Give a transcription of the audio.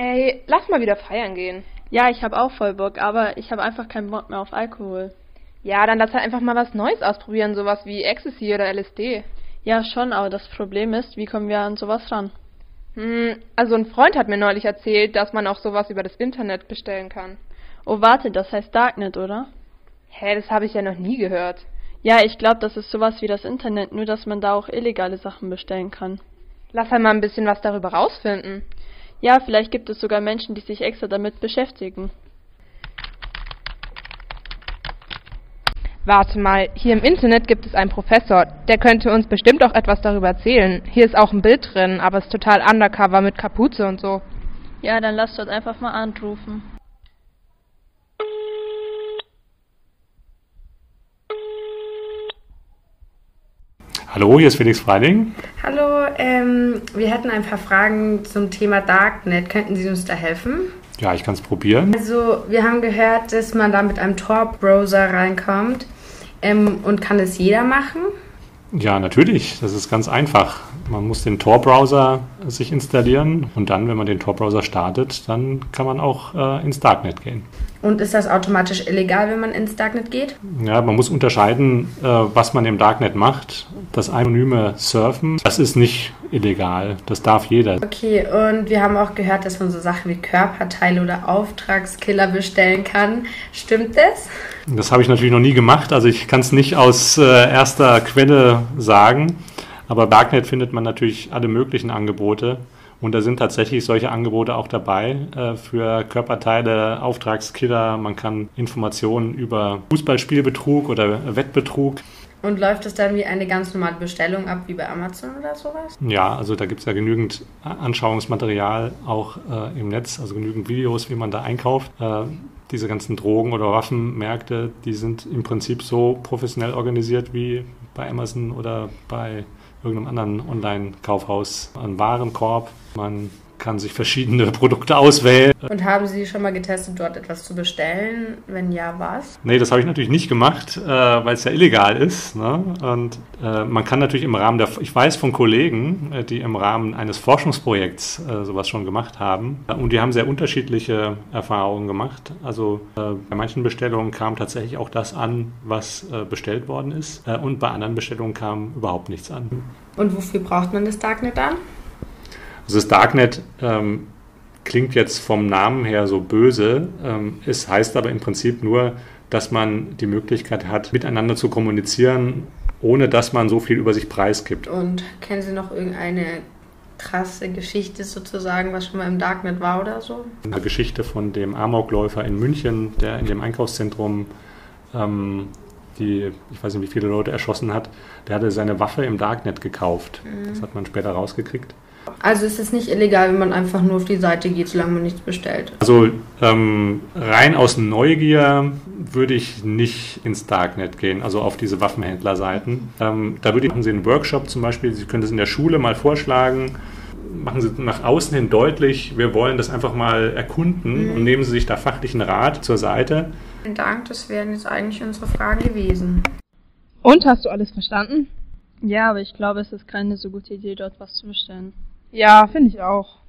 Ey, lass mal wieder feiern gehen. Ja, ich habe auch voll Bock, aber ich habe einfach keinen Bock mehr auf Alkohol. Ja, dann lass halt einfach mal was Neues ausprobieren, sowas wie Ecstasy oder LSD. Ja, schon, aber das Problem ist, wie kommen wir an sowas ran? Hm, also ein Freund hat mir neulich erzählt, dass man auch sowas über das Internet bestellen kann. Oh, warte, das heißt Darknet, oder? Hä, das habe ich ja noch nie gehört. Ja, ich glaube, das ist sowas wie das Internet, nur dass man da auch illegale Sachen bestellen kann. Lass halt mal ein bisschen was darüber rausfinden. Ja, vielleicht gibt es sogar Menschen, die sich extra damit beschäftigen. Warte mal, hier im Internet gibt es einen Professor, der könnte uns bestimmt auch etwas darüber erzählen. Hier ist auch ein Bild drin, aber es ist total undercover mit Kapuze und so. Ja, dann lass dort einfach mal anrufen. Hallo, hier ist Felix Freiling. Hallo, ähm, wir hätten ein paar Fragen zum Thema Darknet. Könnten Sie uns da helfen? Ja, ich kann es probieren. Also, wir haben gehört, dass man da mit einem Tor-Browser reinkommt. Ähm, und kann es jeder machen? Ja, natürlich. Das ist ganz einfach. Man muss den Tor-Browser sich installieren und dann, wenn man den Tor-Browser startet, dann kann man auch äh, ins Darknet gehen. Und ist das automatisch illegal, wenn man ins Darknet geht? Ja, man muss unterscheiden, äh, was man im Darknet macht. Das anonyme Surfen, das ist nicht illegal. Das darf jeder. Okay, und wir haben auch gehört, dass man so Sachen wie Körperteile oder Auftragskiller bestellen kann. Stimmt das? Das habe ich natürlich noch nie gemacht. Also ich kann es nicht aus äh, erster Quelle sagen. Aber Darknet findet man natürlich alle möglichen Angebote. Und da sind tatsächlich solche Angebote auch dabei äh, für Körperteile, Auftragskiller. Man kann Informationen über Fußballspielbetrug oder Wettbetrug. Und läuft es dann wie eine ganz normale Bestellung ab, wie bei Amazon oder sowas? Ja, also da gibt es ja genügend Anschauungsmaterial auch äh, im Netz, also genügend Videos, wie man da einkauft. Äh, diese ganzen Drogen- oder Waffenmärkte, die sind im Prinzip so professionell organisiert wie bei Amazon oder bei irgendeinem anderen Online-Kaufhaus. Ein Warenkorb, man kann sich verschiedene Produkte auswählen. Und haben Sie schon mal getestet, dort etwas zu bestellen? Wenn ja, was? Nee, das habe ich natürlich nicht gemacht, äh, weil es ja illegal ist. Ne? Und äh, man kann natürlich im Rahmen der, ich weiß von Kollegen, äh, die im Rahmen eines Forschungsprojekts äh, sowas schon gemacht haben. Und die haben sehr unterschiedliche Erfahrungen gemacht. Also äh, bei manchen Bestellungen kam tatsächlich auch das an, was äh, bestellt worden ist. und bei anderen Bestellungen kam überhaupt nichts an. Und wofür braucht man das Darknet dann? Also das Darknet ähm, klingt jetzt vom Namen her so böse. Ähm, es heißt aber im Prinzip nur, dass man die Möglichkeit hat, miteinander zu kommunizieren, ohne dass man so viel über sich preisgibt. Und kennen Sie noch irgendeine krasse Geschichte sozusagen, was schon mal im Darknet war oder so? Eine Geschichte von dem Amokläufer in München, der in dem Einkaufszentrum ähm, die, ich weiß nicht, wie viele Leute erschossen hat, der hatte seine Waffe im Darknet gekauft. Mhm. Das hat man später rausgekriegt. Also ist es nicht illegal, wenn man einfach nur auf die Seite geht, solange man nichts bestellt? Also ähm, rein aus Neugier würde ich nicht ins Darknet gehen, also auf diese Waffenhändlerseiten. Ähm, da würde ich machen Sie einen Workshop zum Beispiel, Sie können das in der Schule mal vorschlagen. Machen Sie nach außen hin deutlich, wir wollen das einfach mal erkunden mhm. und nehmen Sie sich da fachlichen Rat zur Seite. Vielen Dank, das wären jetzt eigentlich unsere Fragen gewesen. Und hast du alles verstanden? Ja, aber ich glaube, es ist keine so gute Idee, dort was zu bestellen. Ja, finde ich auch.